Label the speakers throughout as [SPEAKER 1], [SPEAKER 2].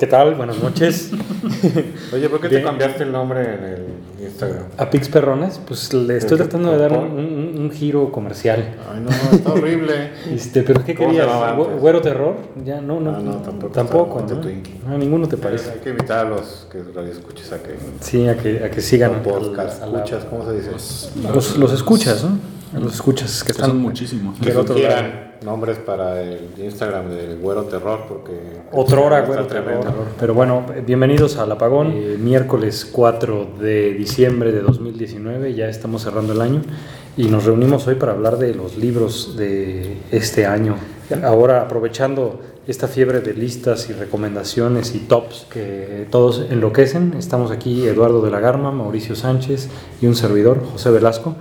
[SPEAKER 1] ¿Qué tal? Buenas noches.
[SPEAKER 2] Oye, ¿por qué te
[SPEAKER 1] Bien.
[SPEAKER 2] cambiaste el nombre en el Instagram?
[SPEAKER 1] A Pix Perrones, pues le estoy tratando de dar un, un- un giro comercial.
[SPEAKER 2] Ay, no, está horrible.
[SPEAKER 1] Este, pero ¿qué
[SPEAKER 2] ¿Cómo se
[SPEAKER 1] querías? ¿Güero terror? Ya, no, no.
[SPEAKER 2] Ah, no, tampoco
[SPEAKER 1] Tampoco,
[SPEAKER 2] está
[SPEAKER 1] ¿no?
[SPEAKER 2] Twinkie.
[SPEAKER 1] No, ninguno te parece.
[SPEAKER 2] Hay que invitar a los que radio escuches a que
[SPEAKER 1] Sí, a que, a que sigan.
[SPEAKER 2] podcast
[SPEAKER 1] a la-
[SPEAKER 2] escuchas, ¿cómo se dice?
[SPEAKER 1] los, los escuchas, ¿no? A los escuchas que
[SPEAKER 3] Que
[SPEAKER 1] están
[SPEAKER 3] son muchísimos.
[SPEAKER 2] que
[SPEAKER 1] del otro lado.
[SPEAKER 2] nombres para el Instagram de Güero Terror porque
[SPEAKER 1] Otrora,
[SPEAKER 2] está
[SPEAKER 1] güero,
[SPEAKER 2] tremendo.
[SPEAKER 1] terror. Pero bueno, bienvenidos al Apagón. Eh, miércoles 4 de diciembre de 2019, ya estamos cerrando el año y nos reunimos hoy para hablar de los libros de este año. Ahora, aprovechando esta fiebre de listas y recomendaciones y tops que todos enloquecen, estamos aquí Eduardo de la Garma, Mauricio Sánchez y un servidor, José Velasco.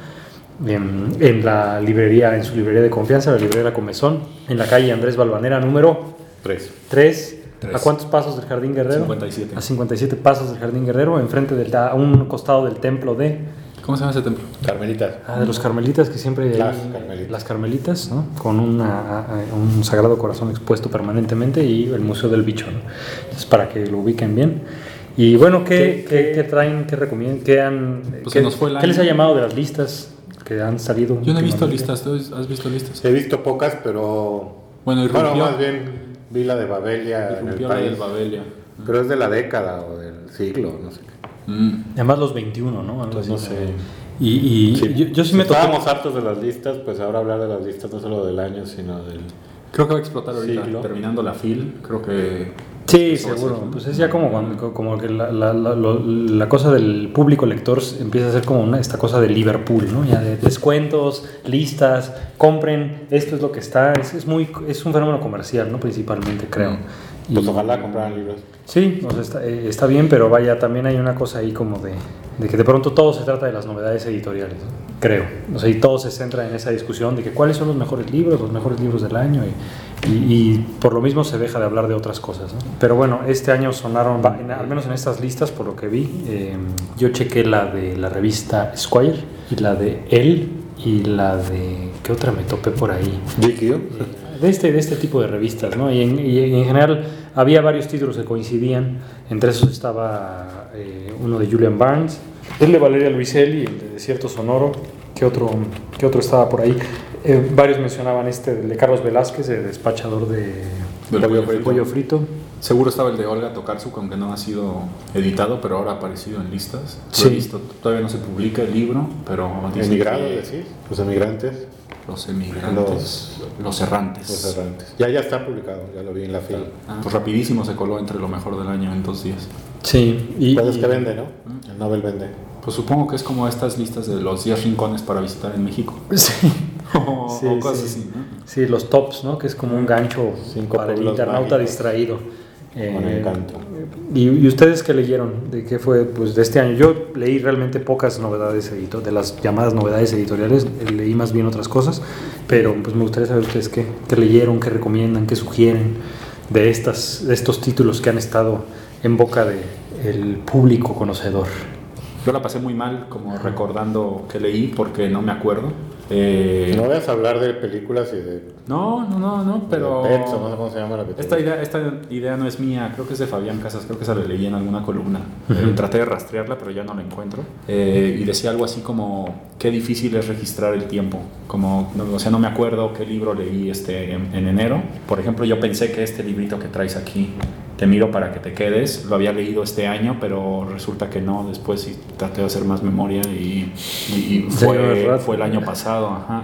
[SPEAKER 1] En, en la librería, en su librería de confianza, la librería La Comezón, en la calle Andrés Balvanera, número
[SPEAKER 2] Tres.
[SPEAKER 1] 3.
[SPEAKER 3] Tres.
[SPEAKER 1] ¿A cuántos pasos del Jardín Guerrero?
[SPEAKER 3] 57.
[SPEAKER 1] A 57 pasos del Jardín Guerrero, enfrente del, a un costado del templo de,
[SPEAKER 3] ¿Cómo se llama ese templo?
[SPEAKER 2] Carmelitas.
[SPEAKER 1] ah, de los carmelitas, que siempre
[SPEAKER 2] Las
[SPEAKER 1] hay-
[SPEAKER 2] carmelitas.
[SPEAKER 1] las carmelitas, ¿no? con una- un sagrado corazón expuesto permanentemente y el Museo del Bicho, ¿no? Entonces, para que lo ubiquen bien. Y bueno, ¿qué, qué, qué traen, qué recomiendan, qué han,
[SPEAKER 3] Pues
[SPEAKER 1] qué,
[SPEAKER 3] nos fue el
[SPEAKER 1] qué les ha llamado de las listas que han salido?
[SPEAKER 3] Yo no he visto listas. ¿Tú has visto listas?
[SPEAKER 2] He visto pocas, pero
[SPEAKER 3] Bueno,
[SPEAKER 2] bueno,
[SPEAKER 3] irrumpió.
[SPEAKER 2] más bien vi la de Babelia en el país.
[SPEAKER 3] del Babelia.
[SPEAKER 2] Pero es de la década o del siglo, no sé qué.
[SPEAKER 3] Mm.
[SPEAKER 1] Además los 21, ¿no? Algo así.
[SPEAKER 2] No sé.
[SPEAKER 1] Y, y yo, yo sí
[SPEAKER 2] Si
[SPEAKER 1] me tocó...
[SPEAKER 2] estábamos hartos de las listas, pues ahora hablar de las listas no solo del año, sino del...
[SPEAKER 3] Creo que va a explotar ahorita.
[SPEAKER 2] Siglo.
[SPEAKER 3] Terminando la fil, creo que.
[SPEAKER 1] Sí, seguro.
[SPEAKER 3] ser, ¿no?
[SPEAKER 1] Pues es ya como, cuando- como que la, la- la- lo- la cosa del público lector empieza a ser como una, esta cosa de Liverpool, ¿no? Ya de descuentos, listas, compren, esto es lo que está. Es, es muy, es un fenómeno comercial, ¿no? Principalmente, creo. Y-
[SPEAKER 2] Pues ojalá compraran libros.
[SPEAKER 1] Sí, o sea, está, eh, está bien, pero vaya, también hay una cosa ahí como de, de que de pronto todo se trata de las novedades editoriales, ¿no? Creo. O sea, y todo se centra en esa discusión de que cuáles son los mejores libros, los mejores libros del año, y, y- y por lo mismo se deja de hablar de otras cosas. ¿no? Pero bueno, este año sonaron, en- al menos en estas listas, por lo que vi, eh, yo chequé la de la revista Squire, y la de Elle, y la de... ¿Qué otra me topé por ahí?
[SPEAKER 2] GQ.
[SPEAKER 1] De este, de este tipo de revistas, ¿no? Y en, y en general había varios títulos que coincidían, entre esos estaba eh, uno de Julian Barnes, el de Valeria Luiselli, el de Desierto Sonoro, ¿qué otro, qué otro estaba por ahí? Eh, varios mencionaban este, el de Carlos Velázquez, el despachador de
[SPEAKER 3] Del
[SPEAKER 1] pollo,
[SPEAKER 3] pollo frito.
[SPEAKER 1] pollo frito.
[SPEAKER 3] Seguro estaba el de Olga Tokarczuk, aunque no ha sido editado, pero ahora ha aparecido en listas. Lo
[SPEAKER 1] Sí.
[SPEAKER 3] he visto. Todavía no se publica el libro, pero dicen
[SPEAKER 2] Emigrados,
[SPEAKER 3] que
[SPEAKER 2] decís. Los emigrantes,
[SPEAKER 3] los emigrantes, los, errantes.
[SPEAKER 2] los errantes. Ya, ya está publicado, ya lo vi en la fila.
[SPEAKER 3] Ah, pues rapidísimo se coló entre lo mejor del año en dos días.
[SPEAKER 1] Sí, y,
[SPEAKER 2] Pues es
[SPEAKER 1] y-
[SPEAKER 2] que vende, ¿no? El Nobel vende.
[SPEAKER 3] Pues supongo que es como estas listas de los 10 rincones para visitar en México.
[SPEAKER 1] sí,
[SPEAKER 3] o,
[SPEAKER 1] Sí,
[SPEAKER 3] o cosas
[SPEAKER 1] sí.
[SPEAKER 3] así, ¿no?
[SPEAKER 1] sí, los tops, ¿no? Que es como un gancho
[SPEAKER 2] Cinco
[SPEAKER 1] para el internauta
[SPEAKER 2] mágicos.
[SPEAKER 1] distraído. Eh,
[SPEAKER 2] Con encanto.
[SPEAKER 1] ¿Y, y ustedes qué leyeron? ¿De qué fue pues, de este año? Yo leí realmente pocas novedades editoriales, de las llamadas novedades editoriales, eh, leí más bien otras cosas, pero pues me gustaría saber ustedes qué, qué leyeron, qué recomiendan, qué sugieren de, estas, de estos títulos que han estado en boca del público conocedor.
[SPEAKER 3] Yo la pasé muy mal como recordando que leí porque no me acuerdo. Eh,
[SPEAKER 2] No vayas a hablar de películas y de,
[SPEAKER 3] no, no, no, no, pero...
[SPEAKER 2] Pets, no sé cómo se llama la
[SPEAKER 3] Esta idea, esta idea no es mía, creo que es de Fabián Casas, creo que se la leí en alguna columna. Eh, traté de rastrearla, pero ya no la encuentro. Eh, y decía algo así como, qué difícil es registrar el tiempo. Como, no, o sea, no me acuerdo qué libro leí este, en, en enero. Por ejemplo, yo pensé que este librito que traes aquí, Te miro para que te quedes, lo había leído este año, pero resulta que no. Después sí traté de hacer más memoria y, y- fue, fue el año pasado. Ajá.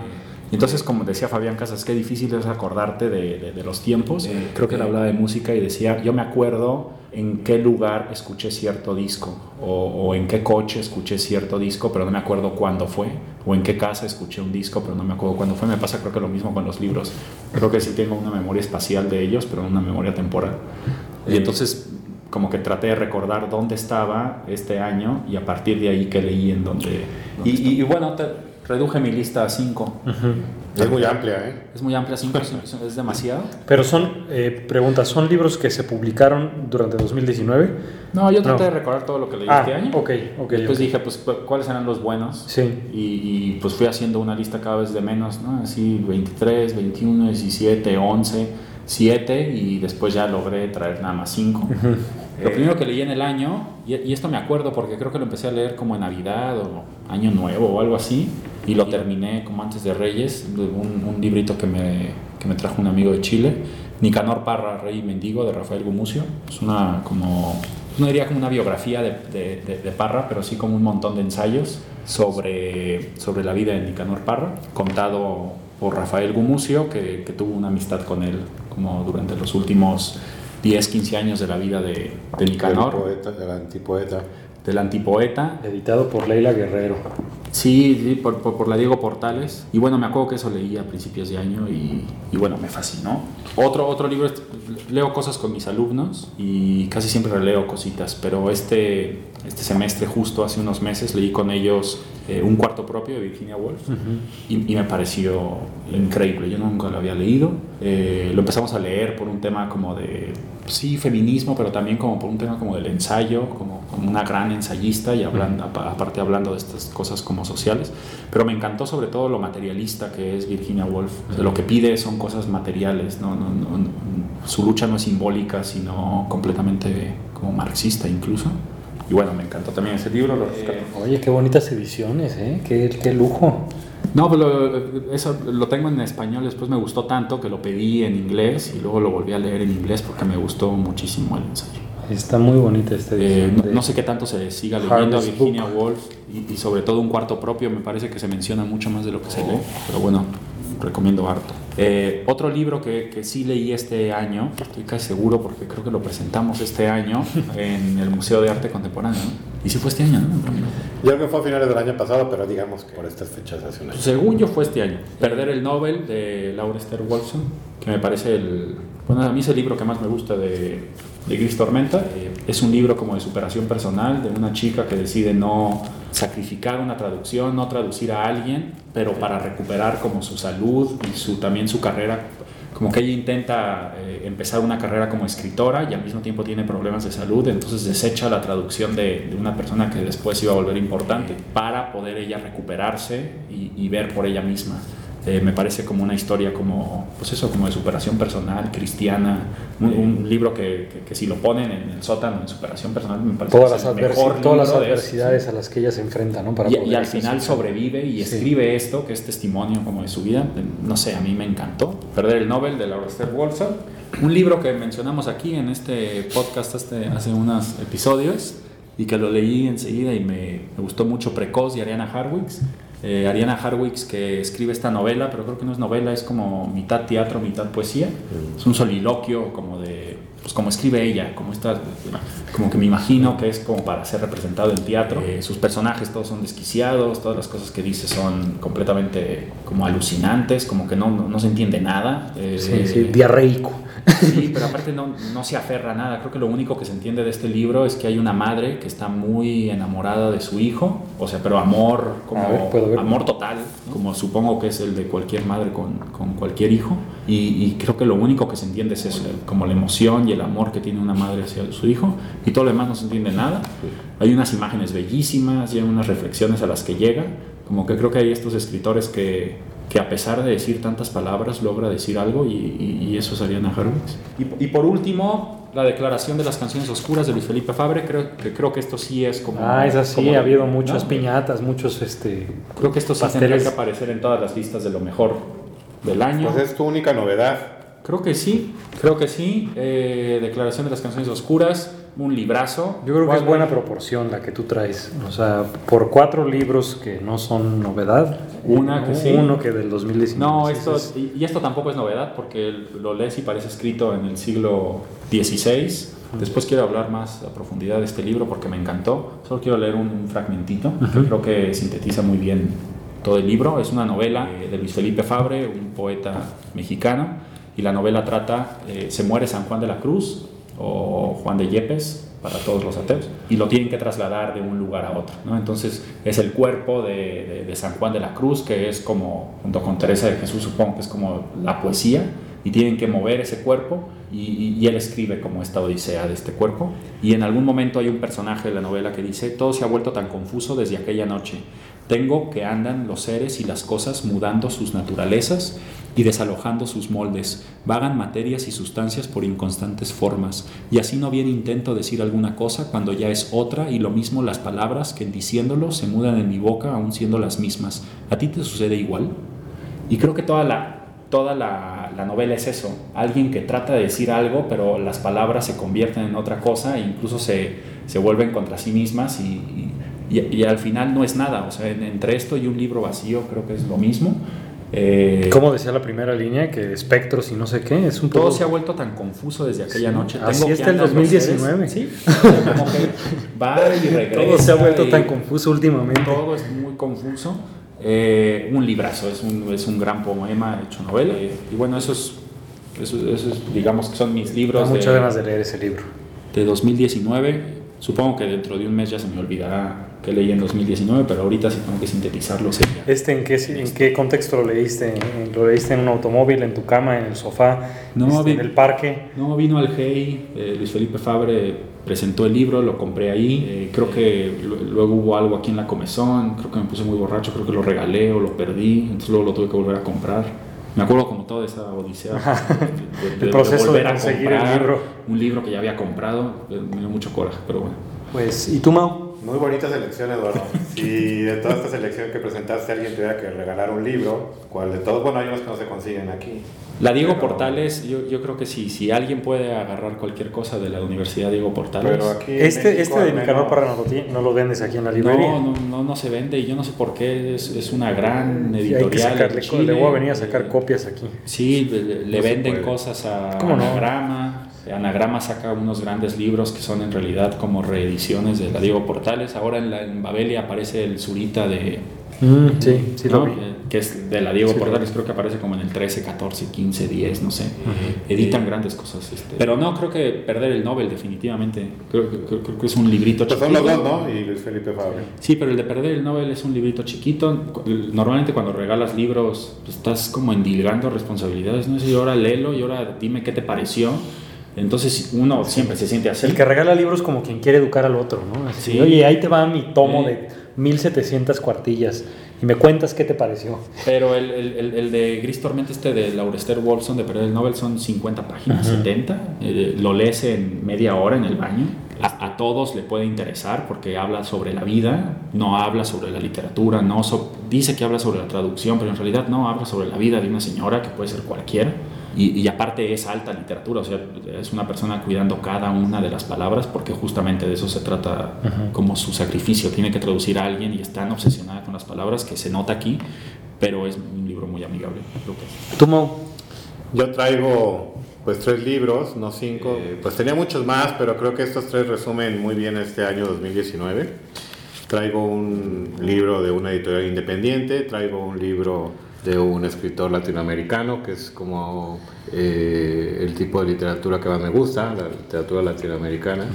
[SPEAKER 3] Entonces, como decía Fabián Casas, qué difícil es acordarte de, de- de los tiempos. Eh, creo que él hablaba de música y decía, yo me acuerdo en qué lugar escuché cierto disco o, o en qué coche escuché cierto disco, pero no me acuerdo cuándo fue, o en qué casa escuché un disco, pero no me acuerdo cuándo fue. Me pasa creo que lo mismo con los libros. Creo que sí tengo una memoria espacial de ellos, pero una memoria temporal. Y entonces como que traté de recordar dónde estaba este año y a partir de ahí que leí en dónde... dónde
[SPEAKER 1] Y-
[SPEAKER 3] bueno, te- reduje mi lista a 5.
[SPEAKER 2] Es muy amplia, ¿eh?
[SPEAKER 3] Es muy amplia, 5 es demasiado.
[SPEAKER 1] Pero son, eh, preguntas, ¿son libros que se publicaron durante 2019?
[SPEAKER 3] No, yo traté
[SPEAKER 1] No.
[SPEAKER 3] de recordar todo lo que leí
[SPEAKER 1] Ah,
[SPEAKER 3] este año.
[SPEAKER 1] ok, ok.
[SPEAKER 3] Después dije, pues, cu- ¿cuáles eran los buenos?
[SPEAKER 1] Sí.
[SPEAKER 3] Y, y, pues fui haciendo una lista cada vez de menos, ¿no? Así 23, 21, 17, 11. Siete y después ya logré traer nada más cinco. Lo primero que leí en el año, y, esto me acuerdo porque creo que lo empecé a leer como en Navidad o Año Nuevo o algo así, y lo terminé como antes de Reyes, un, un librito que me, que me trajo un amigo de Chile, Nicanor Parra, Rey y Mendigo, de Rafael Gumucio. Es una como, no diría como una biografía de, de, de, Parra, pero sí como un montón de ensayos sobre, sobre la vida de Nicanor Parra, contado por Rafael Gumucio, que, que tuvo una amistad con él como durante los últimos 10, 15 años de la vida de, de Nicanor.
[SPEAKER 2] El poeta, del antipoeta.
[SPEAKER 3] Del antipoeta.
[SPEAKER 1] Editado por Leila Guerrero.
[SPEAKER 3] Sí, por, por, la Diego Portales. Y bueno, me acuerdo que eso leí a principios de año y, y, bueno, me fascinó. Otro, otro libro, leo cosas con mis alumnos y casi siempre leo cositas, pero este, este semestre, justo hace unos meses, leí con ellos eh, Un cuarto propio de Virginia Woolf y, y, me pareció increíble. Yo nunca lo había leído. Eh, lo empezamos a leer por un tema como de, sí, feminismo, pero también como por un tema como del ensayo, como, como una gran ensayista y hablando, aparte hablando de estas cosas como sociales. Pero me encantó sobre todo lo materialista que es Virginia Woolf. lo que pide son cosas materiales, no, no, no, su lucha no es simbólica, sino completamente como marxista incluso. Y bueno, me encantó también ese libro. Lo
[SPEAKER 1] eh, oye, qué bonitas ediciones, ¿eh? Qué, qué lujo.
[SPEAKER 3] No, pues lo, eso lo tengo en español, después me gustó tanto que lo pedí en inglés y luego lo volví a leer en inglés porque me gustó muchísimo el ensayo.
[SPEAKER 1] Está muy bonita este
[SPEAKER 3] eh, no, no, sé qué tanto se siga leyendo a Virginia Woolf y, y, sobre todo un cuarto propio, me parece que se menciona mucho más de lo que se lee, pero bueno, recomiendo harto. Eh, otro libro que, que, sí leí este año, estoy casi seguro porque creo que lo presentamos este año en el Museo de Arte Contemporáneo. ¿Y si fue este año? ¿no?
[SPEAKER 2] Yo creo que fue a finales del año pasado, pero digamos que por estas fechas hace un año.
[SPEAKER 3] Según yo fue este año. Perder el Nobel de Laura Esther Watson, que me parece el... Bueno, a mí es el libro que más me gusta de, de Gris Tormenta. Eh, es un libro como de superación personal de una chica que decide no sacrificar una traducción, no traducir a alguien, pero para recuperar como su salud y su, también su carrera. Como que ella intenta eh, empezar una carrera como escritora y al mismo tiempo tiene problemas de salud, entonces desecha la traducción de, de una persona que después iba a volver importante para poder ella recuperarse y, y ver por ella misma. Eh, me parece como una historia como, pues eso, como de superación personal, cristiana, un, un libro que, que, que, si lo ponen en el sótano en superación personal, me parece
[SPEAKER 1] todas las, mejor todas las adversidades a las que ella se enfrenta, ¿no?
[SPEAKER 3] Para y, y al final sobrevive y sí. escribe esto, que es testimonio como de su vida, no sé, a mí me encantó. Perder el Nobel de Laura Esther Wolfson, un libro que mencionamos aquí en este podcast hace, hace unos episodios y que lo leí enseguida y me, me gustó mucho, Precoz de Ariana Harwicks eh, Ariana Harwicks que escribe esta novela, pero creo que no es novela, es como mitad teatro, mitad poesía. Mm. Es un soliloquio como de, pues como escribe ella, como esta, como que me imagino que es como para ser representado en teatro. Eh, sus personajes todos son desquiciados, todas las cosas que dice son completamente como alucinantes, como que no, no, no se entiende nada.
[SPEAKER 1] Eh, sí, sí, diarreico.
[SPEAKER 3] Sí, pero aparte no, no, se aferra a nada. Creo que lo único que se entiende de este libro es que hay una madre que está muy enamorada de su hijo, o sea, pero amor, como ver, amor total, como supongo que es el de cualquier madre con, con cualquier hijo. Y, y, creo que lo único que se entiende es eso, como la emoción y el amor que tiene una madre hacia su hijo, y todo lo demás no se entiende nada. Hay unas imágenes bellísimas y hay unas reflexiones a las que llega, como que creo que hay estos escritores que que a pesar de decir tantas palabras logra decir algo y, y, y eso es Ariana Harwitz. Y, y, por último, la declaración de las canciones oscuras de Luis Felipe Fabre, creo que, creo que esto sí es como...
[SPEAKER 1] Ah, es así, ha habido muchas ¿no? piñatas, muchos... Este,
[SPEAKER 3] creo que esto sí pasteles. tendría que aparecer en todas las listas de lo mejor del año.
[SPEAKER 2] Pues es tu única novedad.
[SPEAKER 3] Creo que sí, creo que sí. Eh, declaración de las canciones oscuras, un librazo.
[SPEAKER 1] Yo creo que es buena proporción la que tú traes. O sea, por cuatro libros que no son novedad,
[SPEAKER 3] una que sí.
[SPEAKER 1] uno que del 2019.
[SPEAKER 3] No, esto, y esto tampoco es novedad porque lo lees y parece escrito en el siglo XVI. Después quiero hablar más a profundidad de este libro porque me encantó. Solo quiero leer un, un fragmentito uh -huh. que creo que sintetiza muy bien todo el libro. Es una novela de Luis Felipe Fabre, un poeta mexicano y la novela trata, eh, se muere San Juan de la Cruz o Juan de Yepes para todos los ateos y lo tienen que trasladar de un lugar a otro. ¿no? Entonces es el cuerpo de, San Juan de la Cruz que es como, junto con Teresa de Jesús supongo que es como la poesía y tienen que mover ese cuerpo y, y, él escribe como esta odisea de este cuerpo y en algún momento hay un personaje de la novela que dice todo se ha vuelto tan confuso desde aquella noche Tengo que andan los seres y las cosas mudando sus naturalezas y desalojando sus moldes, vagan materias y sustancias por inconstantes formas, y así no bien intento decir alguna cosa cuando ya es otra, y lo mismo las palabras que en diciéndolo se mudan en mi boca aún siendo las mismas. ¿A ti te sucede igual? Y creo que toda la, toda la, novela es eso, alguien que trata de decir algo, pero las palabras se convierten en otra cosa e incluso se, se vuelven contra sí mismas y, y, al final no es nada, o sea, entre esto y un libro vacío creo que es lo mismo.
[SPEAKER 1] Eh, Como decía la primera línea, que espectros y no sé qué, es un
[SPEAKER 3] Todo se ha vuelto tan confuso desde aquella noche.
[SPEAKER 1] Así está el 2019.
[SPEAKER 3] Sí, como que va y regresa.
[SPEAKER 1] Todo se ha vuelto tan confuso últimamente.
[SPEAKER 3] Todo es muy confuso. Eh, un librazo, es un, es un gran poema hecho novela. Y bueno, eso es, eso, es, digamos que son mis libros.
[SPEAKER 1] muchas ganas de leer ese libro.
[SPEAKER 3] De 2019. Supongo que dentro de un mes ya se me olvidará que leí en 2019, pero ahorita sí tengo que sintetizarlo.
[SPEAKER 1] ¿Este en qué, en qué contexto lo leíste? ¿Lo leíste en un automóvil, en tu cama, en el sofá,
[SPEAKER 3] no,
[SPEAKER 1] este, en el parque?
[SPEAKER 3] No, vino al GEI, eh, Luis Felipe Fabre presentó el libro, lo compré ahí, eh, creo que luego hubo algo aquí en la comezón, creo que me puse muy borracho, creo que lo regalé o lo perdí, entonces luego lo tuve que volver a comprar. Me acuerdo como toda esa odisea
[SPEAKER 1] de, el proceso de, conseguir el libro.
[SPEAKER 3] Un libro que ya había comprado, me dio mucho coraje, pero bueno.
[SPEAKER 1] Pues, ¿y tú, Mau?
[SPEAKER 2] Muy bonita selección, Eduardo. Si de toda esta selección que presentaste alguien tuviera que regalar un libro, ¿cuál de todos? Bueno, hay unos que no se consiguen aquí.
[SPEAKER 3] La Diego Portales, yo, yo creo que sí, si alguien puede agarrar cualquier cosa de la Universidad Diego Portales.
[SPEAKER 1] Pero aquí este, este de Nicanor Parra no, lo vendes aquí en la librería.
[SPEAKER 3] No, no, no, no, se vende y yo no sé por qué, es, es una gran editorial.
[SPEAKER 1] hay que sacarle, le voy a venir a sacar copias aquí.
[SPEAKER 3] Sí, le, venden cosas a ¿Cómo Anagrama. Anagrama saca unos grandes libros que son en realidad como reediciones de la Diego Portales. Ahora en, la, en Babelia aparece el Zurita de...
[SPEAKER 1] Mm, sí, sí lo vi. Eh,
[SPEAKER 3] que es de la Diego Portales, creo que aparece como en el 13, 14, 15, 10, no sé. Editan grandes cosas. Este. Pero no, creo que perder el Nobel definitivamente. Creo, que es un librito
[SPEAKER 2] chiquito. Pues son los dos, ¿no? Y Luis Felipe Fabre.
[SPEAKER 3] Sí, pero el de perder el Nobel es un librito chiquito. Normalmente cuando regalas libros pues, estás como endilgando responsabilidades, ¿no? Y ahora léelo y ahora dime qué te pareció entonces uno siempre se siente así.
[SPEAKER 1] El que regala libros como quien quiere educar al otro, ¿no? Así, Oye, ahí te va mi tomo de 1700 cuartillas y me cuentas qué te pareció.
[SPEAKER 3] Pero el, el, el de Gris Tormenta, este de Laurester Wolfson de Perder el Nobel, son 50 páginas, 70. Eh, lo lees en media hora en el baño. A, a, todos le puede interesar porque habla sobre la vida, no habla sobre la literatura, no dice que habla sobre la traducción, pero en realidad no habla sobre la vida de una señora que puede ser cualquiera y, aparte es alta literatura, o sea, es una persona cuidando cada una de las palabras porque justamente de eso se trata como su sacrificio, tiene que traducir a alguien y es tan obsesionada con las palabras que se nota aquí, pero es un libro muy amigable.
[SPEAKER 1] ¿Tú, Mo?
[SPEAKER 2] Yo traigo pues tres libros, no cinco, eh, pues tenía muchos más, pero creo que estos tres resumen muy bien este año 2019. Traigo un libro de una editorial independiente, traigo un libro de un escritor latinoamericano, que es como eh, el tipo de literatura que más me gusta, la literatura latinoamericana,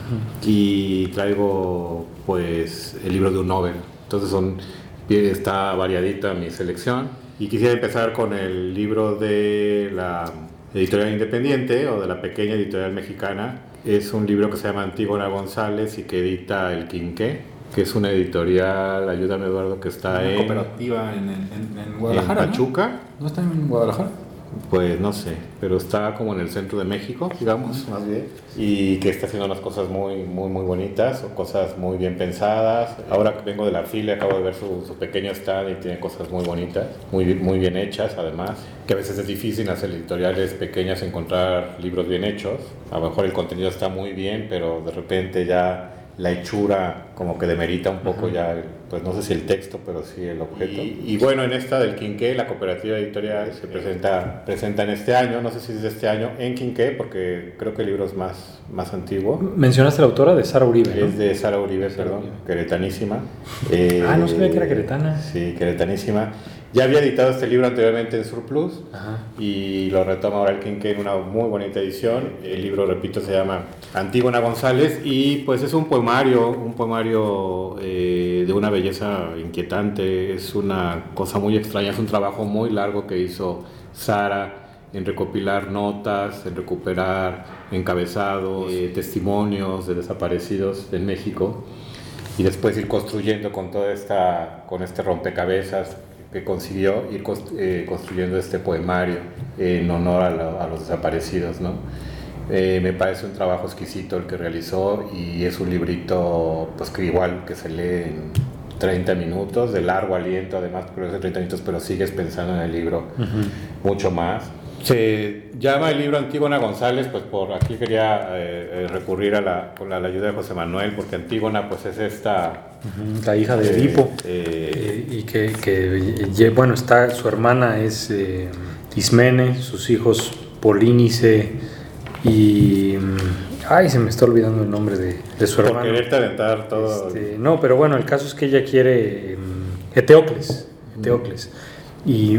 [SPEAKER 2] y traigo pues el libro de un Nobel. Entonces son, está variadita mi selección. Y quisiera empezar con el libro de la editorial independiente o de la pequeña editorial mexicana. Es un libro que se llama Antígona González y que edita El Quinqué que es una editorial, ayúdame Eduardo, que está en...
[SPEAKER 3] cooperativa en, en, Guadalajara.
[SPEAKER 2] ¿En Pachuca?
[SPEAKER 3] ¿no? está en Guadalajara?
[SPEAKER 2] Pues no sé, pero está como en el centro de México, digamos, más bien, y que está haciendo unas cosas muy, muy, muy bonitas, o cosas muy bien pensadas. Ahora que vengo de la fila, acabo de ver su, su, pequeño stand y tiene cosas muy bonitas, muy, muy bien hechas además, que a veces es difícil en hacer editoriales pequeñas encontrar libros bien hechos. A lo mejor el contenido está muy bien, pero de repente ya la hechura como que demerita un poco ya, pues no sé si el texto, pero sí el objeto. Y, bueno, en esta del Quinqué, la cooperativa editorial se presenta, presenta en este año, no sé si es de este año, en Quinqué, porque creo que el libro es más, más antiguo.
[SPEAKER 1] ¿Mencionaste la autora de Sara Uribe?
[SPEAKER 2] Es de Sara Uribe, perdón, queretanísima.
[SPEAKER 1] ah, no sabía que era queretana.
[SPEAKER 2] Sí, queretanísima. Ya había editado este libro anteriormente en Surplus y lo retoma ahora el Quinqué en una muy bonita edición. El libro, repito, se llama Antígona González y pues es un poemario, un poemario eh, de una belleza inquietante, es una cosa muy extraña, es un trabajo muy largo que hizo Sara en recopilar notas, en recuperar encabezados, eh, testimonios de desaparecidos en México y después ir construyendo con toda esta, con este rompecabezas que consiguió ir eh, construyendo este poemario en honor a, los desaparecidos, ¿no? Eh, me parece un trabajo exquisito el que realizó y es un librito pues que igual que se lee en 30 minutos, de largo aliento además, pero es de 30 minutos, pero sigues pensando en el libro mucho más. Se llama el libro Antígona González, pues por aquí quería eh, recurrir a la, a la, ayuda de José Manuel, porque Antígona pues es esta...
[SPEAKER 1] La hija de Edipo, eh, y que, que, bueno, está, su hermana es Ismene, sus hijos Polínice y... Ay, se me está olvidando el nombre de, de su hermano.
[SPEAKER 2] Por quererte aventar todo.
[SPEAKER 1] Este, no, pero bueno, el caso es que ella quiere... Em, Eteocles, Eteocles. Y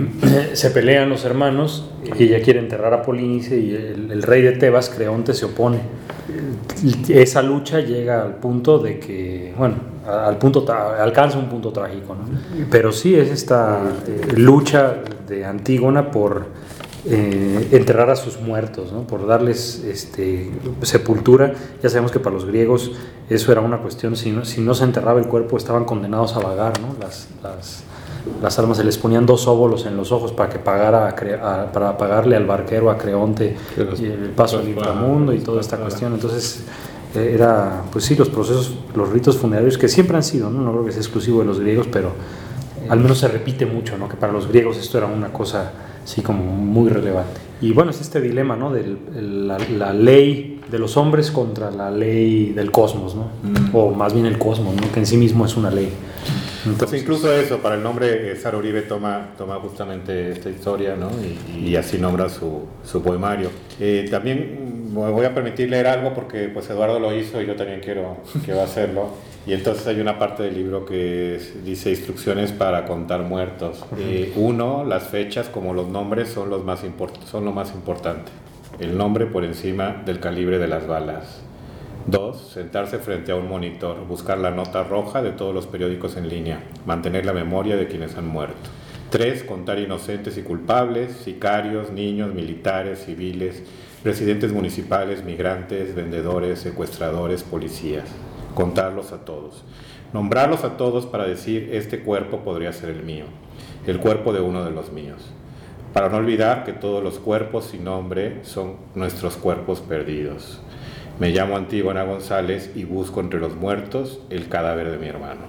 [SPEAKER 1] se pelean los hermanos y ella quiere enterrar a Polínice y el, rey de Tebas, Creonte, se opone. Esa lucha llega al punto de que, bueno, al punto alcanza un punto trágico, ¿no? Pero sí es esta eh, lucha de Antígona por eh, enterrar a sus muertos, ¿no? por darles este, sepultura. Ya sabemos que para los griegos eso era una cuestión, si no, si no se enterraba el cuerpo estaban condenados a vagar, ¿no? las, las armas se les ponían dos óvulos en los ojos para que pagara para pagarle al barquero a Creonte el paso al inframundo y toda esta cuestión. Entonces eh, era pues sí los procesos los ritos funerarios que siempre han sido no, no creo que sea exclusivo de los griegos pero al menos se repite mucho no que para los griegos esto era una cosa sí como muy relevante. Y bueno es este dilema no de la, ley de los hombres contra la ley del cosmos no mm. o más bien el cosmos no que en sí mismo es una ley
[SPEAKER 2] entonces, incluso eso, para el nombre, eh, Sara Uribe toma, toma justamente esta historia, ¿no? Y, así nombra su, su poemario. Eh, también me voy a permitir leer algo porque pues Eduardo lo hizo y yo también quiero, quiero hacerlo. Y entonces hay una parte del libro que dice instrucciones para contar muertos. Eh, uno, las fechas como los nombres son, los más son lo más importante. El nombre por encima del calibre de las balas. 2. Sentarse frente a un monitor, buscar la nota roja de todos los periódicos en línea, mantener la memoria de quienes han muerto. 3. Contar inocentes y culpables, sicarios, niños, militares, civiles, residentes municipales, migrantes, vendedores, secuestradores, policías. Contarlos a todos. Nombrarlos a todos para decir, este cuerpo podría ser el mío, el cuerpo de uno de los míos. Para no olvidar que todos los cuerpos sin nombre son nuestros cuerpos perdidos. Me llamo Antígona González y busco entre los muertos el cadáver de mi hermano.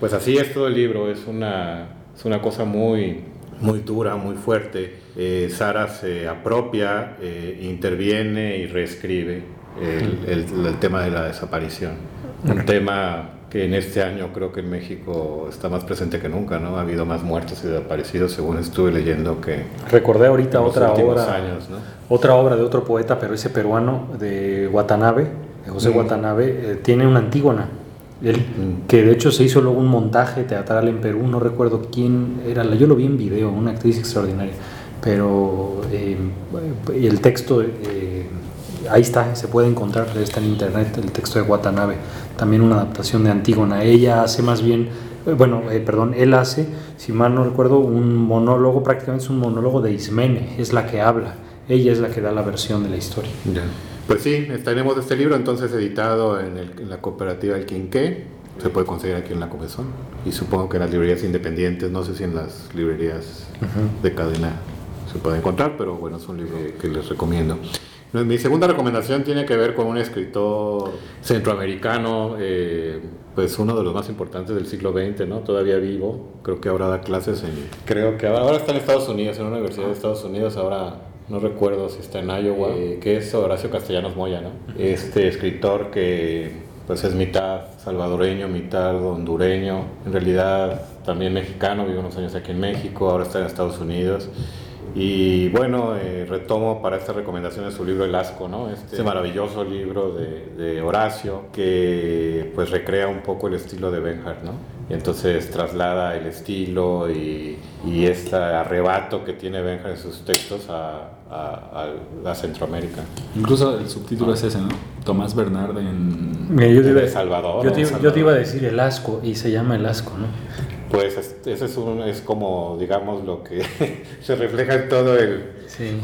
[SPEAKER 2] Pues así es todo el libro, es una, es una cosa muy, muy dura, muy fuerte. Eh, Sara se apropia, eh, interviene y reescribe el, el, tema de la desaparición. Un tema que en este año creo que en México está más presente que nunca, ¿no? Ha habido más muertos y desaparecidos, según estuve leyendo que...
[SPEAKER 1] Recordé ahorita otra obra, años, otra obra de otro poeta, pero ese peruano, de Watanabe, de José mm. Watanabe, eh, tiene una Antígona, él, mm. que de hecho se hizo luego un montaje teatral en Perú, no recuerdo quién era, yo lo vi en video, una actriz extraordinaria, pero eh, el texto... Eh, ahí está, se puede encontrar, está en internet el texto de Watanabe, también una adaptación de Antígona. Ella hace más bien, eh, bueno, eh, perdón, él hace, si mal no recuerdo, un monólogo, prácticamente es un monólogo de Ismene, es la que habla, ella es la que da la versión de la historia.
[SPEAKER 2] Pues sí, estaremos este libro entonces editado en, la cooperativa El Quinqué, se puede conseguir aquí en la Comezón y supongo que en las librerías independientes, no sé si en las librerías de cadena se puede encontrar, pero bueno, es un libro que les recomiendo. Mi segunda recomendación tiene que ver con un escritor centroamericano, eh, pues uno de los más importantes del siglo XX, ¿no? Todavía vivo, creo que ahora da clases en... Creo que ahora, está en Estados Unidos, en una universidad de Estados Unidos, ahora no recuerdo si está en Iowa, eh, que es Horacio Castellanos Moya, ¿no? Este escritor que pues es mitad salvadoreño, mitad hondureño, en realidad también mexicano, vive unos años aquí en México, ahora está en Estados Unidos. Y bueno, eh, retomo para esta recomendación de su libro El Asco, ¿no? este maravilloso libro de, de, Horacio que pues recrea un poco el estilo de Benhart, ¿no? Y entonces traslada el estilo y, y este arrebato que tiene Benhart en sus textos a, a, Centroamérica.
[SPEAKER 3] Incluso el subtítulo es ese, ¿no? Tomás Bernard en,
[SPEAKER 2] de Salvador.
[SPEAKER 1] Yo te, yo te, iba a decir El Asco y se llama El Asco, ¿no?
[SPEAKER 2] Pues ese es, un, es como, digamos, lo que se refleja en todo el,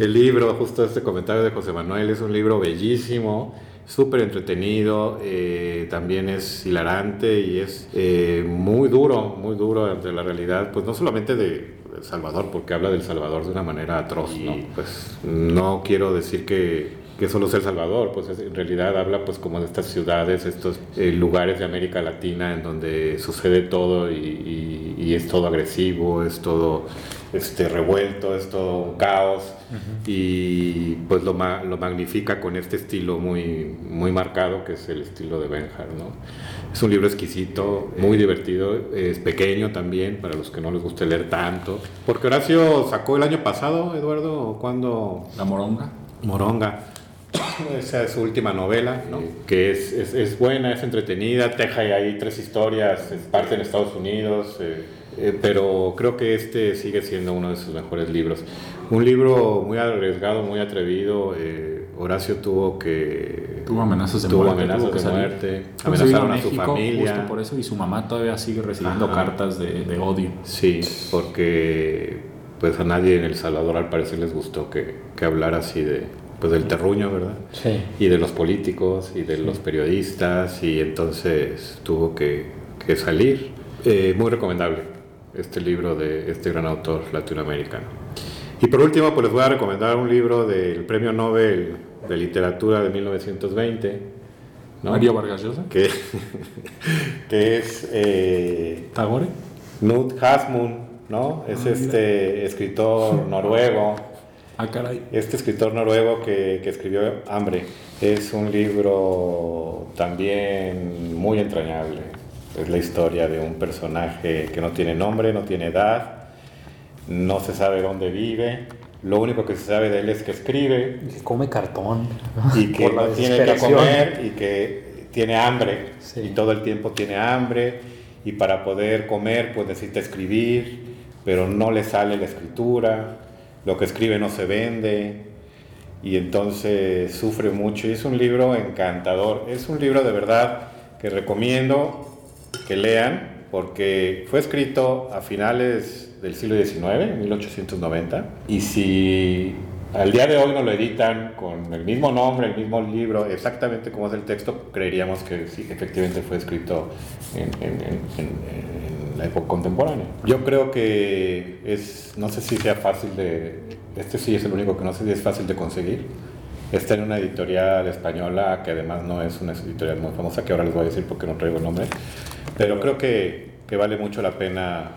[SPEAKER 2] el, libro, justo este comentario de José Manuel, es un libro bellísimo, súper entretenido, eh, también es hilarante y es eh, muy duro, muy duro ante la realidad, pues no solamente de El Salvador, porque habla del Salvador de una manera atroz, ¿no? Pues no quiero decir que que solo es El Salvador, pues en realidad habla pues como de estas ciudades, estos eh, lugares de América Latina en donde sucede todo y, y es todo agresivo, es todo este, revuelto, es todo un caos y pues lo, lo, magnifica con este estilo muy, muy marcado que es el estilo de Benjar. ¿no? Es un libro exquisito, muy divertido, es pequeño también para los que no les guste leer tanto. Porque Horacio sacó el año pasado, Eduardo, cuando...
[SPEAKER 3] La Moronga.
[SPEAKER 2] Moronga. Esa es su última novela, ¿no? que es, es, es, buena, es entretenida, teja ahí tres historias, es parte en Estados Unidos. Eh, eh, pero creo que este sigue siendo uno de sus mejores libros. Un libro muy arriesgado, muy atrevido. Eh, Horacio tuvo que...
[SPEAKER 3] Tuvo amenazas de
[SPEAKER 2] tuvo
[SPEAKER 3] muerte.
[SPEAKER 2] Amenazas de muerte amenazaron a su familia.
[SPEAKER 3] Justo por eso, y su mamá todavía sigue recibiendo cartas de, de, odio.
[SPEAKER 2] Sí, porque pues a nadie en El Salvador al parecer les gustó que, que hablara así de, pues del terruño, ¿verdad?
[SPEAKER 1] Sí.
[SPEAKER 2] Y de los políticos y de sí. los periodistas y entonces tuvo que, que salir. Eh, muy recomendable este libro de este gran autor latinoamericano. Y por último, pues les voy a recomendar un libro del Premio Nobel de Literatura de 1920.
[SPEAKER 3] ¿no? Mario Vargas Llosa.
[SPEAKER 2] Que, que es... Eh,
[SPEAKER 3] ¿Tagore?
[SPEAKER 2] Knut Hasmund, ¿no? Es ah, este escritor noruego.
[SPEAKER 3] Ah, caray.
[SPEAKER 2] Este escritor noruego que, que escribió Hambre. Es un libro también muy entrañable es la historia de un personaje que no tiene nombre, no tiene edad, no se sabe dónde vive. Lo único que se sabe de él es que escribe.
[SPEAKER 1] Y que come cartón.
[SPEAKER 2] Y que no tiene que comer y que tiene hambre. Sí. Y todo el tiempo tiene hambre. Y para poder comer, pues necesita escribir, pero no le sale la escritura. Lo que escribe no se vende. Y entonces sufre mucho. Es un libro encantador. Es un libro de verdad que recomiendo que lean, porque fue escrito a finales del siglo XIX, 1890, y si al día de hoy no lo editan con el mismo nombre, el mismo libro, exactamente como es el texto, creeríamos que sí, efectivamente fue escrito en, en, en, en, la época contemporánea. Yo creo que es, no sé si sea fácil de, este sí es el único que no sé si es fácil de conseguir. Está en una editorial española que además no es una editorial muy famosa, que ahora les voy a decir porque no traigo el nombre, pero creo que, que vale mucho la pena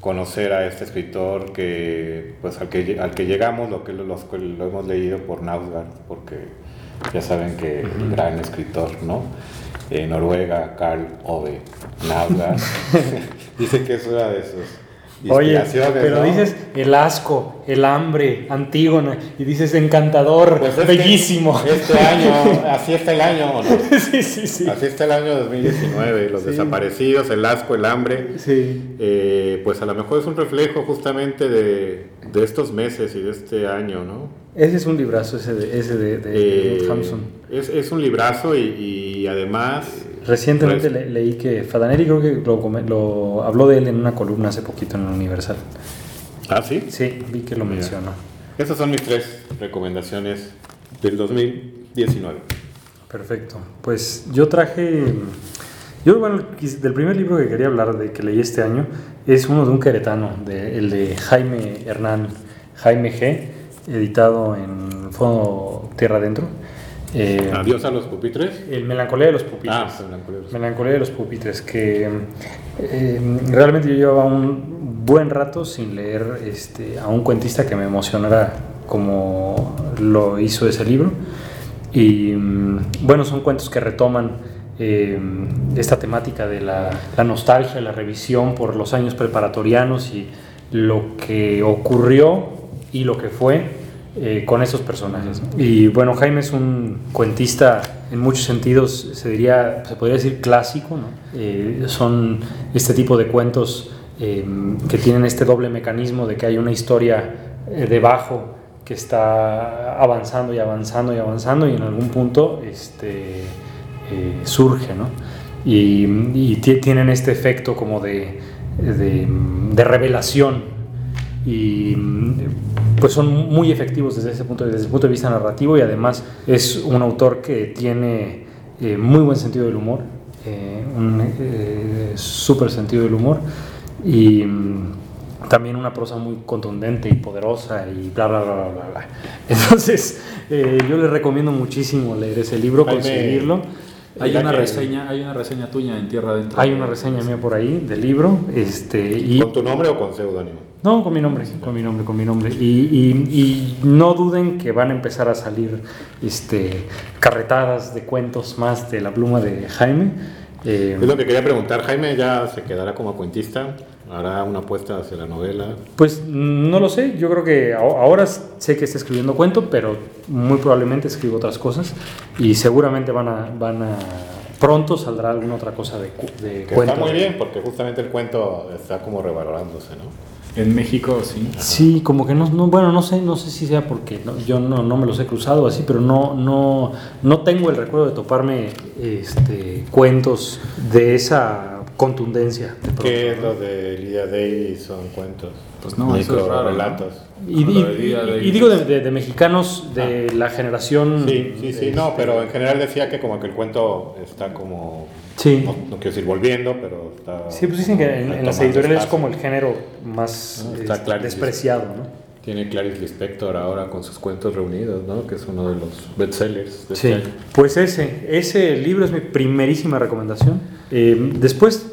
[SPEAKER 2] conocer a este escritor que, pues, al, que, al que llegamos, lo que lo, lo hemos leído por Nausgard, porque ya saben que gran escritor, ¿no? En Noruega, Karl Ove Nausgard, dice que es una de sus
[SPEAKER 1] Oye, pero ¿no? dices el asco, el hambre, Antígona, y dices encantador, pues este, bellísimo.
[SPEAKER 2] Este año, así está el año,
[SPEAKER 1] ¿no? sí, sí, sí.
[SPEAKER 2] Así está el año 2019, los sí. desaparecidos, el asco, el hambre.
[SPEAKER 1] Sí.
[SPEAKER 2] Eh, pues a lo mejor es un reflejo justamente de, de, estos meses y de este año, ¿no?
[SPEAKER 1] Ese es un librazo, ese de, ese de, de eh, Hampson.
[SPEAKER 2] Es, es, un librazo y, y además
[SPEAKER 1] Recientemente le, leí que Fadanelli creo que lo, lo, habló de él en una columna hace poquito en el Universal.
[SPEAKER 2] ¿Ah, sí?
[SPEAKER 1] Sí, vi que lo mencionó.
[SPEAKER 2] Esas son mis tres recomendaciones del 2019.
[SPEAKER 1] Perfecto. Pues yo traje... Yo, bueno, del primer libro que quería hablar de que leí este año es uno de un queretano, de, el de Jaime Hernán, Jaime G., editado en Fondo Tierra Adentro.
[SPEAKER 2] Eh, Adiós a los pupitres.
[SPEAKER 1] El Melancolía de los pupitres.
[SPEAKER 2] Ah, melancolía, de los
[SPEAKER 1] melancolía de los pupitres, que eh, realmente yo llevaba un buen rato sin leer este, a un cuentista que me emocionara como lo hizo ese libro. Y bueno, son cuentos que retoman eh, esta temática de la, la nostalgia, la revisión por los años preparatorianos y lo que ocurrió y lo que fue eh, con esos personajes. Y bueno, Jaime es un cuentista en muchos sentidos, se diría, se podría decir clásico, ¿no? eh, son este tipo de cuentos eh, que tienen este doble mecanismo de que hay una historia eh, debajo que está avanzando y avanzando y avanzando y en algún punto este, surge, ¿no? Y, y tienen este efecto como de, de, de revelación y pues son muy efectivos desde ese punto, desde el punto de vista narrativo y además es un autor que tiene eh, muy buen sentido del humor, eh, un eh, súper sentido del humor y mm, también una prosa muy contundente y poderosa y bla, bla, bla, bla, bla. Entonces, yo les recomiendo muchísimo leer ese libro, conseguirlo.
[SPEAKER 3] Hay una, reseña, hay una reseña tuya en Tierra Adentro.
[SPEAKER 1] Hay una reseña mía por ahí del libro. Este, y,
[SPEAKER 2] ¿Con tu nombre o con seudónimo?
[SPEAKER 1] No, con mi nombre, con mi nombre, con mi nombre. Y, no duden que van a empezar a salir este, carretadas de cuentos más de la pluma de Jaime.
[SPEAKER 2] Eh, es lo que quería preguntar. Jaime ya se quedará como cuentista. ¿Hará una apuesta hacia la novela?
[SPEAKER 1] Pues no lo sé, yo creo que ahora sé que está escribiendo cuento, pero muy probablemente escribo otras cosas y seguramente van a, van a pronto saldrá alguna otra cosa de, de
[SPEAKER 2] cuento. Está muy bien, porque justamente el cuento está como revalorándose, ¿no?
[SPEAKER 3] En México, sí.
[SPEAKER 1] Sí, como que no, bueno, no sé, no sé si sea porque yo no, no, me los he cruzado así, pero no, no, no tengo el recuerdo de toparme este, cuentos de esa contundencia.
[SPEAKER 2] ¿Qué es lo de Lydia Davis? Son cuentos.
[SPEAKER 3] Pues no, eso es raro,
[SPEAKER 2] relatos.
[SPEAKER 1] Y, y, digo de, mexicanos de ah. la generación.
[SPEAKER 2] Sí, sí, sí, no, pero en general decía que como que el cuento está como.
[SPEAKER 1] Sí.
[SPEAKER 2] No, quiero decir volviendo, pero está.
[SPEAKER 1] Sí, pues dicen que en, las editoriales es como el género más ah, despreciado, ¿no?
[SPEAKER 2] Tiene Clarice Lispector ahora con sus cuentos reunidos, ¿no? Que es uno de los bestsellers de
[SPEAKER 1] sí.
[SPEAKER 2] este año.
[SPEAKER 1] Pues ese, ese libro es mi primerísima recomendación. Eh, después,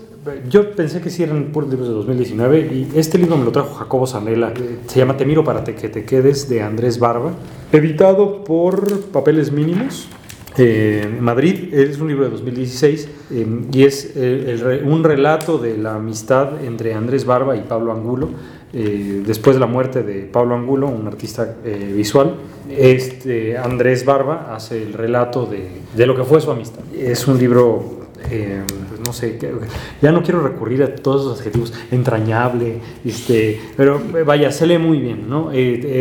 [SPEAKER 1] yo pensé que sí eran puros libros de 2019 y este libro me lo trajo Jacobo Zanella. Se llama Te miro para que te quedes de Andrés Barba, editado por Papeles Mínimos. Eh, Madrid es un libro de 2016 eh, y es un relato de la amistad entre Andrés Barba y Pablo Angulo eh, después de la muerte de Pablo Angulo, un artista eh, visual, este, Andrés Barba hace el relato de, de, lo que fue su amistad. Es un libro, eh, pues no sé, ya no quiero recurrir a todos los adjetivos, entrañable, este, pero vaya, se lee muy bien, ¿no?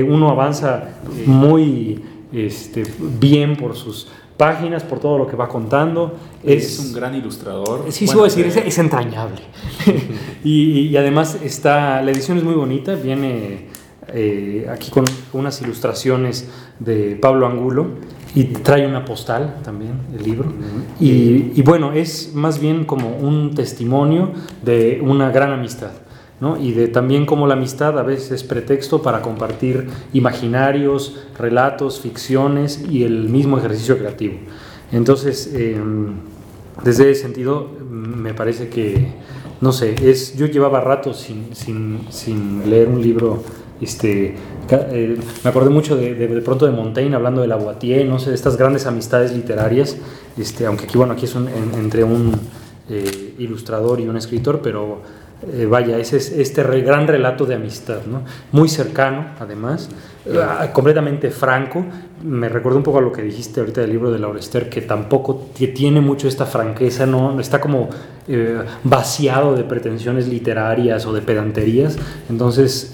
[SPEAKER 1] uno avanza muy este, bien por sus páginas, por todo lo que va contando.
[SPEAKER 3] Es, un gran ilustrador.
[SPEAKER 1] Sí, sí, decir, es, entrañable. y, además está, la edición es muy bonita, viene eh, aquí con unas ilustraciones de Pablo Angulo y trae una postal también, el libro. y, y bueno, es más bien como un testimonio de una gran amistad y de también cómo la amistad a veces es pretexto para compartir imaginarios, relatos, ficciones y el mismo ejercicio creativo. Entonces, em, desde ese sentido, me parece que, no sé, es, yo llevaba rato sin, sin, sin leer un libro este, eh, me acordé mucho de, de, pronto de Montaigne hablando de la Boitier, no sé, de estas grandes amistades literarias, este, aunque aquí, bueno, aquí es entre un eh, ilustrador y un escritor, pero eh, vaya, ese es este gran relato de amistad, ¿no? muy cercano además, ah, completamente franco. Me recuerda un poco a lo que dijiste ahorita del libro de Laura Esther, que tampoco tiene mucho esta franqueza, ¿no? está como eh, vaciado de pretensiones literarias o de pedanterías. Entonces,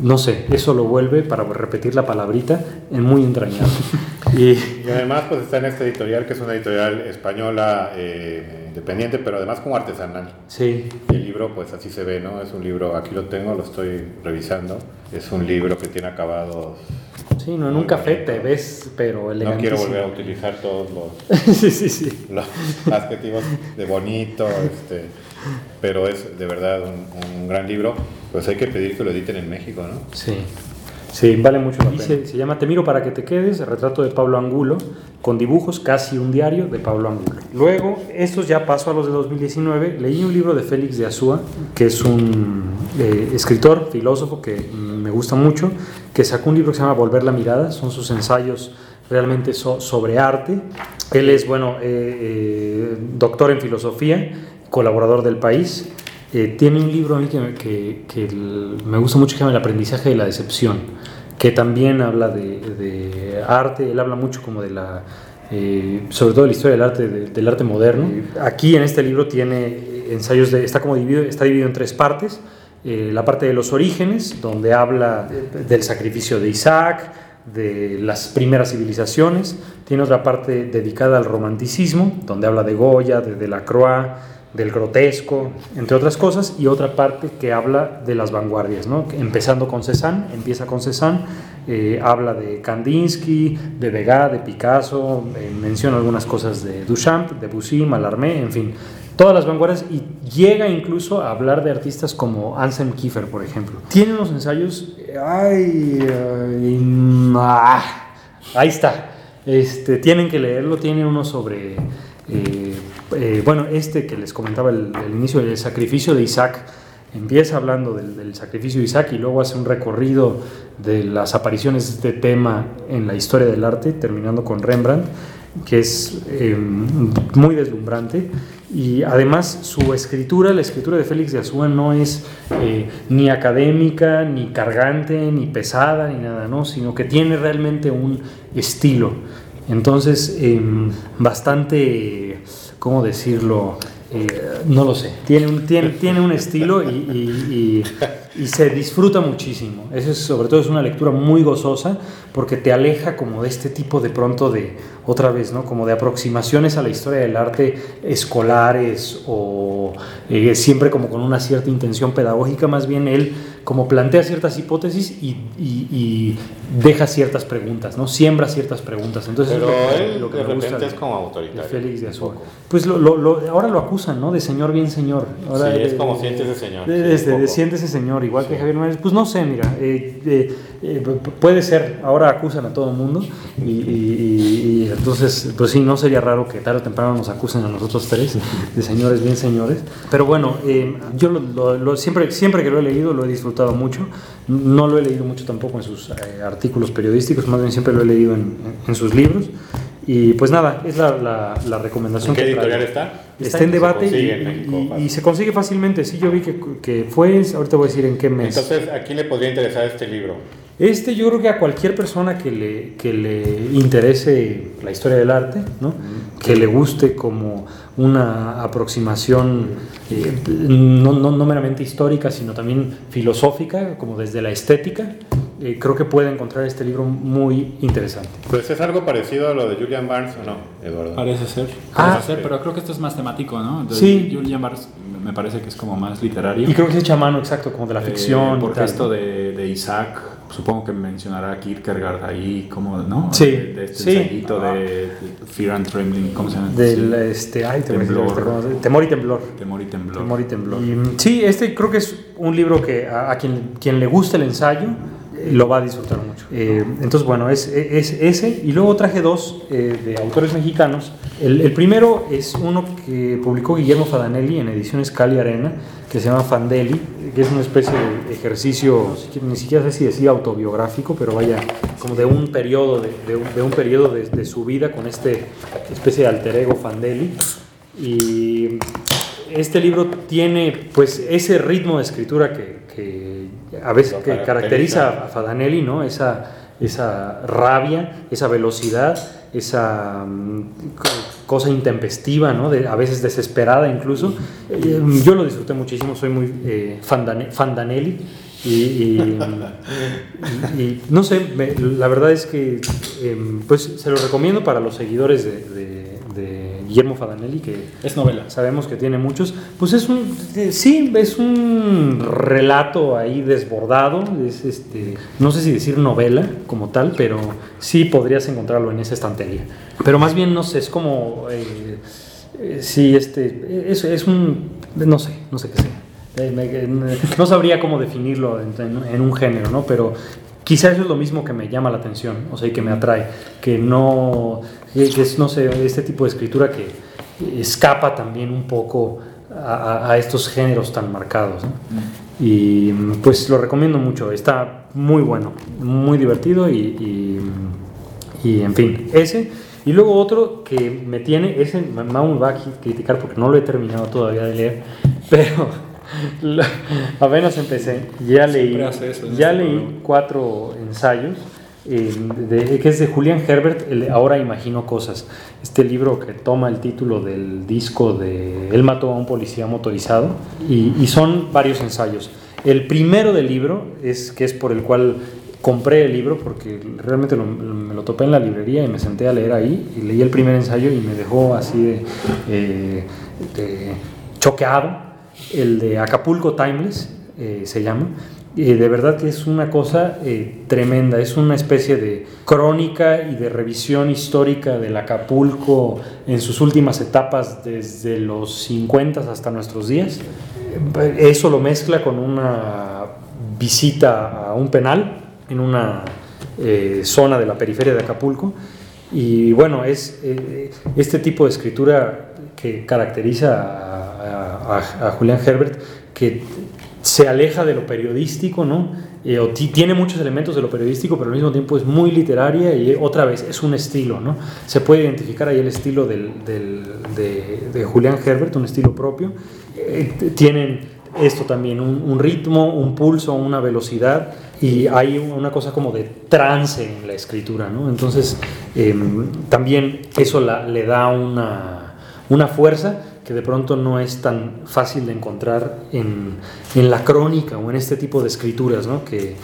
[SPEAKER 1] no sé, eso lo vuelve, para repetir la palabrita, en muy entrañable.
[SPEAKER 2] y, además, pues está en esta editorial, que es una editorial española. Eh, independiente, pero además como artesanal.
[SPEAKER 1] Sí.
[SPEAKER 2] Y el libro, pues así se ve, ¿no? Es un libro, aquí lo tengo, lo estoy revisando. Es un libro que tiene acabados.
[SPEAKER 1] Sí, no en un café te ves, pero
[SPEAKER 2] No quiero volver a utilizar todos los, sí, sí, sí. los adjetivos de bonito, este, pero es de verdad un, un gran libro. Pues hay que pedir que lo editen en México, ¿no?
[SPEAKER 1] Sí. Sí, vale mucho la pena. Se, llama Te miro para que te quedes, el retrato de Pablo Angulo, con dibujos, casi un diario de Pablo Angulo. Luego, estos ya paso a los de 2019, leí un libro de Félix de Azúa, que es un eh, escritor, filósofo que me gusta mucho, que sacó un libro que se llama Volver la mirada, son sus ensayos realmente sobre arte. Él es, bueno, eh, eh, doctor en filosofía, colaborador del país. Tiene un libro a mí que, que me gusta mucho que se llama El aprendizaje de la decepción que también habla de, arte, él habla mucho como de la, eh, sobre todo de la historia del arte, del arte moderno. Aquí en este libro tiene ensayos, de, está como dividido, está dividido en tres partes. Eh, la parte de los orígenes, donde habla del sacrificio de Isaac, de las primeras civilizaciones. Tiene otra parte dedicada al romanticismo, donde habla de Goya, de Delacroix, del grotesco, entre otras cosas, y otra parte que habla de las vanguardias, ¿no? empezando con Cézanne, empieza con Cézanne, eh, habla de Kandinsky, de Degas, de Picasso, eh, menciona algunas cosas de Duchamp, de Bussy, Mallarmé, en fin, todas las vanguardias y llega incluso a hablar de artistas como Anselm Kiefer, por ejemplo. Tiene unos ensayos, ay, ah, ahí está, este, tienen que leerlo, tiene uno sobre eh, eh, bueno, este que les comentaba el, el inicio del sacrificio de Isaac, empieza hablando del, sacrificio de Isaac y luego hace un recorrido de las apariciones de este tema en la historia del arte, terminando con Rembrandt, que es eh, muy deslumbrante. Y además su escritura, la escritura de Félix de Azúa, no es ni académica, ni cargante, ni pesada, ni nada, ¿no? sino que tiene realmente un estilo. Entonces, em, bastante, ¿cómo decirlo? Eh, no lo sé. Tiene un, tiene, tiene un estilo y, y, se disfruta muchísimo. Eso es, sobre todo es una lectura muy gozosa porque te aleja como de este tipo de pronto de, otra vez, ¿no? Como de aproximaciones a la historia del arte escolares o eh, siempre como con una cierta intención pedagógica. Más bien él como plantea ciertas hipótesis y, y, deja ciertas preguntas, ¿no? Siembra ciertas preguntas. Entonces,
[SPEAKER 2] Pero él lo que de repente es como autoritario.
[SPEAKER 1] Félix de Azúa. Pues lo, lo, ahora lo acusan, ¿no? De señor bien señor. Ahora,
[SPEAKER 2] sí, es como siéntese señor.
[SPEAKER 1] De, sí, de, siéntese señor, igual que Javier Mares. Pues no sé, mira, eh, eh, puede ser, ahora acusan a todo el mundo y, entonces, pues sí, no sería raro que tarde o temprano nos acusen a nosotros tres de señores bien señores. Pero bueno, eh, yo lo, siempre, siempre que lo he leído lo he disfrutado mucho. No lo he leído mucho tampoco en sus eh, artículos periodísticos, más bien siempre lo he leído en, en sus libros. Y pues nada, es la, la, recomendación.
[SPEAKER 2] ¿En qué editorial está?
[SPEAKER 1] Está, en debate y, y, se consigue fácilmente. Sí, yo vi que, que fue, ahorita voy a decir en qué mes.
[SPEAKER 2] Entonces, ¿a quién le podría interesar este libro?
[SPEAKER 1] Este yo creo que a cualquier persona que le, que le interese la historia del arte, ¿no? que le guste como una aproximación eh, no, no, no, meramente histórica, sino también filosófica, como desde la estética, eh, creo que puede encontrar este libro muy interesante.
[SPEAKER 2] Pues es algo parecido a lo de Julian Barnes, ¿o no, Eduardo?
[SPEAKER 3] Parece ser, ah. parece ser pero creo que esto es más temático, ¿no?
[SPEAKER 1] sí.
[SPEAKER 3] Julian Barnes me parece que es como más literario.
[SPEAKER 1] Y creo que es hecho mano, exacto, como de la eh, ficción.
[SPEAKER 3] porque esto de, de Isaac supongo que mencionará Kierkegaard ahí, como, ¿no?
[SPEAKER 1] Sí.
[SPEAKER 3] De, este sí. de, Fear and Trembling, ¿cómo se llama?
[SPEAKER 1] Del, este, ay, temblor. temor y temblor.
[SPEAKER 3] Temor y temblor.
[SPEAKER 1] Temor y temblor. sí, este creo que es un libro que a, a quien, quien le guste el ensayo, lo va a disfrutar mucho. Eh, entonces, bueno, es, es, ese. Y luego traje dos eh, de autores mexicanos. El, primero es uno que publicó Guillermo Fadanelli en ediciones Cali Arena, que se llama Fandeli, que es una especie de ejercicio, ni siquiera sé si decía autobiográfico, pero vaya, como de un periodo de, un, de de, su vida con este especie de alter ego Fandeli. Y este libro tiene pues ese ritmo de escritura que a veces que caracteriza a Fadanelli, ¿no? Esa, esa rabia, esa velocidad, esa um, cosa intempestiva, ¿no? De, a veces desesperada incluso. Eh, yo lo disfruté muchísimo, soy muy eh, Fandanelli. Y, y, y, no sé, me, la verdad es que eh, pues se lo recomiendo para los seguidores de, de, de Guillermo Fadanelli, que
[SPEAKER 3] es novela.
[SPEAKER 1] Sabemos que tiene muchos. Pues es un, sí, es un relato ahí desbordado. Es este, no sé si decir novela como tal, pero sí podrías encontrarlo en esa estantería. Pero más bien, no sé, es como, eh, eh, sí, este, es, es un, no sé, no sé qué sea. Eh, no sabría cómo definirlo en, en, un género, ¿no? Pero quizá eso es lo mismo que me llama la atención, o sea, y que me atrae, que no, es, no sé, este tipo de escritura que escapa también un poco a, a estos géneros tan marcados. ¿no? Y pues lo recomiendo mucho, está muy bueno, muy divertido y, y, y, en fin, ese. Y luego otro que me tiene, ese me va a criticar porque no lo he terminado todavía de leer, pero apenas empecé, ya leí, ya leí cuatro ensayos de, que es de Julian Herbert, el Ahora Imagino Cosas. Este libro que toma el título del disco de Él mató a un policía motorizado y, y son varios ensayos. El primero del libro, es, que es por el cual compré el libro, porque realmente lo, me lo topé en la librería y me senté a leer ahí y leí el primer ensayo y me dejó así de, eh, de choqueado, el de Acapulco Timeless eh, se llama. Y de verdad que es una cosa eh, tremenda, es una especie de crónica y de revisión histórica del Acapulco en sus últimas etapas desde los 50 hasta nuestros días. Eso lo mezcla con una visita a un penal en una eh, zona de la periferia de Acapulco. Y bueno, es este tipo de escritura que caracteriza a Julián Herbert, que se aleja de lo periodístico, ¿no? Eh, tiene muchos elementos de lo periodístico, pero al mismo tiempo es muy literaria y otra vez es un estilo, ¿no? Se puede identificar ahí el estilo del, del, de, Julián Herbert, un estilo propio. Eh, tienen esto también, un, ritmo, un pulso, una velocidad y hay una cosa como de trance en la escritura, ¿no? Entonces, em, también eso le da una, una fuerza que de pronto no es tan fácil de encontrar en, en la crónica o en este tipo de escrituras, ¿no? que,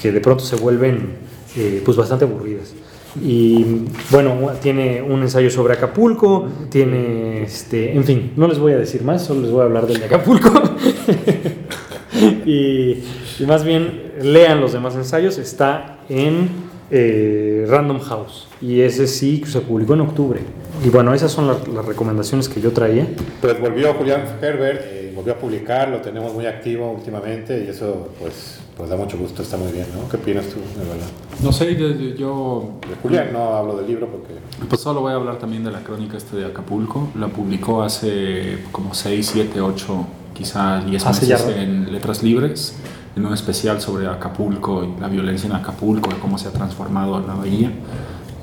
[SPEAKER 1] que, de pronto se vuelven eh, pues bastante aburridas. Y bueno, tiene un ensayo sobre Acapulco, tiene, este, en fin, no les voy a decir más, solo les voy a hablar del de Acapulco. y, y, más bien, lean los demás ensayos, está en eh, Random House. Y ese sí se publicó en octubre. Y bueno, esas son las, recomendaciones que yo traía.
[SPEAKER 2] Pues volvió Julián Herbert, eh, volvió a publicar, lo tenemos muy activo últimamente y eso pues, pues da mucho gusto, está muy bien, ¿no? ¿Qué opinas tú, de verdad?
[SPEAKER 3] No sé, yo...
[SPEAKER 2] De Julián no hablo del libro porque...
[SPEAKER 3] Pues solo voy a hablar también de la crónica este de Acapulco. La publicó hace como 6, 7, 8, quizá 10 meses en Letras Libres en un especial sobre Acapulco y la violencia en Acapulco, y cómo se ha transformado la bahía.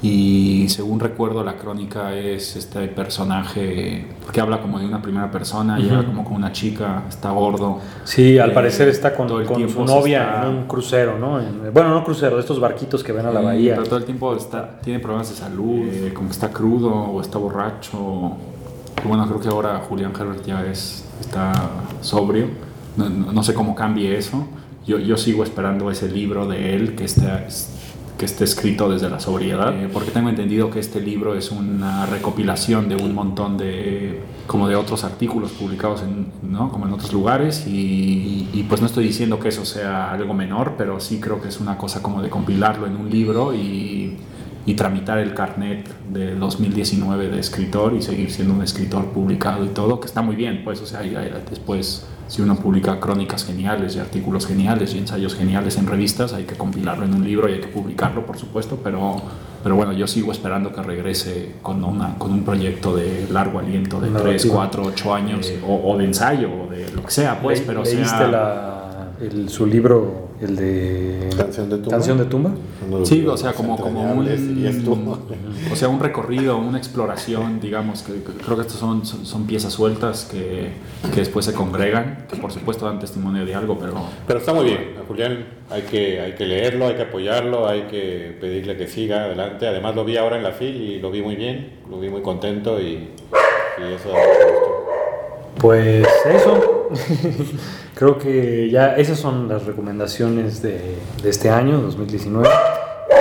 [SPEAKER 3] Y según recuerdo, la crónica es este personaje que habla como de una primera persona, y como con una chica, está gordo.
[SPEAKER 1] Sí, al parecer está con, con su novia en un crucero, ¿no? bueno, no crucero, estos barquitos que ven a la bahía.
[SPEAKER 3] Pero todo el tiempo está, tiene problemas de salud, eh, como que está crudo o está borracho. bueno, creo que ahora Julián Herbert ya es, está sobrio. No, no, sé cómo cambie eso. Yo, yo sigo esperando ese libro de él que está que esté escrito desde la sobriedad, eh, porque tengo entendido que este libro es una recopilación de un montón de como de otros artículos publicados en, ¿no? como en otros lugares y, y, pues no estoy diciendo que eso sea algo menor, pero sí creo que es una cosa como de compilarlo en un libro y, y tramitar el carnet de 2019 de escritor y seguir siendo un escritor publicado y todo, que está muy bien, pues, o sea, después si uno publica crónicas geniales y artículos geniales y ensayos geniales en revistas, hay que compilarlo en un libro y hay que publicarlo, por supuesto, pero, pero bueno, yo sigo esperando que regrese con, una, con un proyecto de largo aliento, de 3, 4, 8 años, o, de ensayo, o de lo que sea, pues, pero
[SPEAKER 1] sea... La, el, su libro el de
[SPEAKER 2] Canción de Tumba.
[SPEAKER 1] ¿Canción de tumba?
[SPEAKER 3] Sí, o sea, como, como un, o sea, un recorrido, una exploración, digamos, que, creo que estas son, son, piezas sueltas que, que, después se congregan, que por supuesto dan testimonio de algo, pero...
[SPEAKER 2] Pero está muy bien, a Julián hay que, hay que leerlo, hay que apoyarlo, hay que pedirle que siga adelante. Además lo vi ahora en la FIL y lo vi muy bien, lo vi muy contento y, y eso
[SPEAKER 1] Pues eso. Creo que ya esas son las recomendaciones de, de este año, 2019.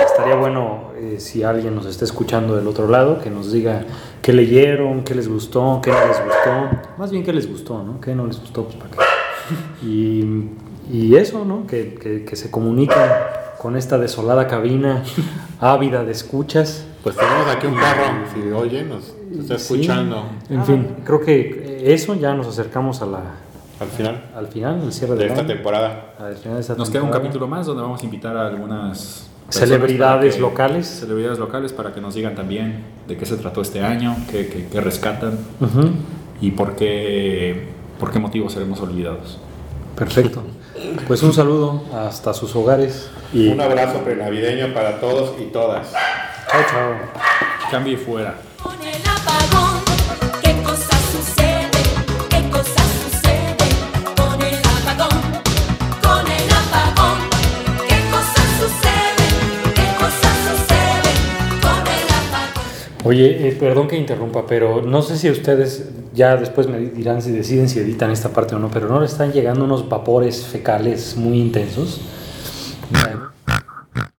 [SPEAKER 1] Estaría bueno eh, si alguien nos está escuchando del otro lado, que nos diga qué leyeron, qué les gustó, qué no les gustó. Más bien qué les gustó, ¿no? ¿Qué no les gustó? Pues para qué. Y, y eso, ¿no? Que, que, que se comuniquen con esta desolada cabina ávida de escuchas.
[SPEAKER 2] Pues tenemos aquí un carro, si oyen, nos está escuchando.
[SPEAKER 1] en fin, creo que eso ya nos acercamos a la,
[SPEAKER 2] al final.
[SPEAKER 1] Al final, el cierre
[SPEAKER 2] de esta temporada.
[SPEAKER 3] Nos queda un capítulo más donde vamos a invitar a algunas
[SPEAKER 1] celebridades locales.
[SPEAKER 3] Celebridades locales para que nos digan también de qué se trató este año, qué, qué, rescatan y por qué, por qué motivos seremos olvidados.
[SPEAKER 1] Perfecto. Pues un saludo hasta sus hogares.
[SPEAKER 2] Y un abrazo prenavideño para todos y todas.
[SPEAKER 1] Chao, chao.
[SPEAKER 3] Cambie fuera.
[SPEAKER 1] Oye, eh, perdón que interrumpa, pero no sé si ustedes ya después me dirán si deciden si editan esta parte o no, pero no le están llegando unos vapores fecales muy intensos.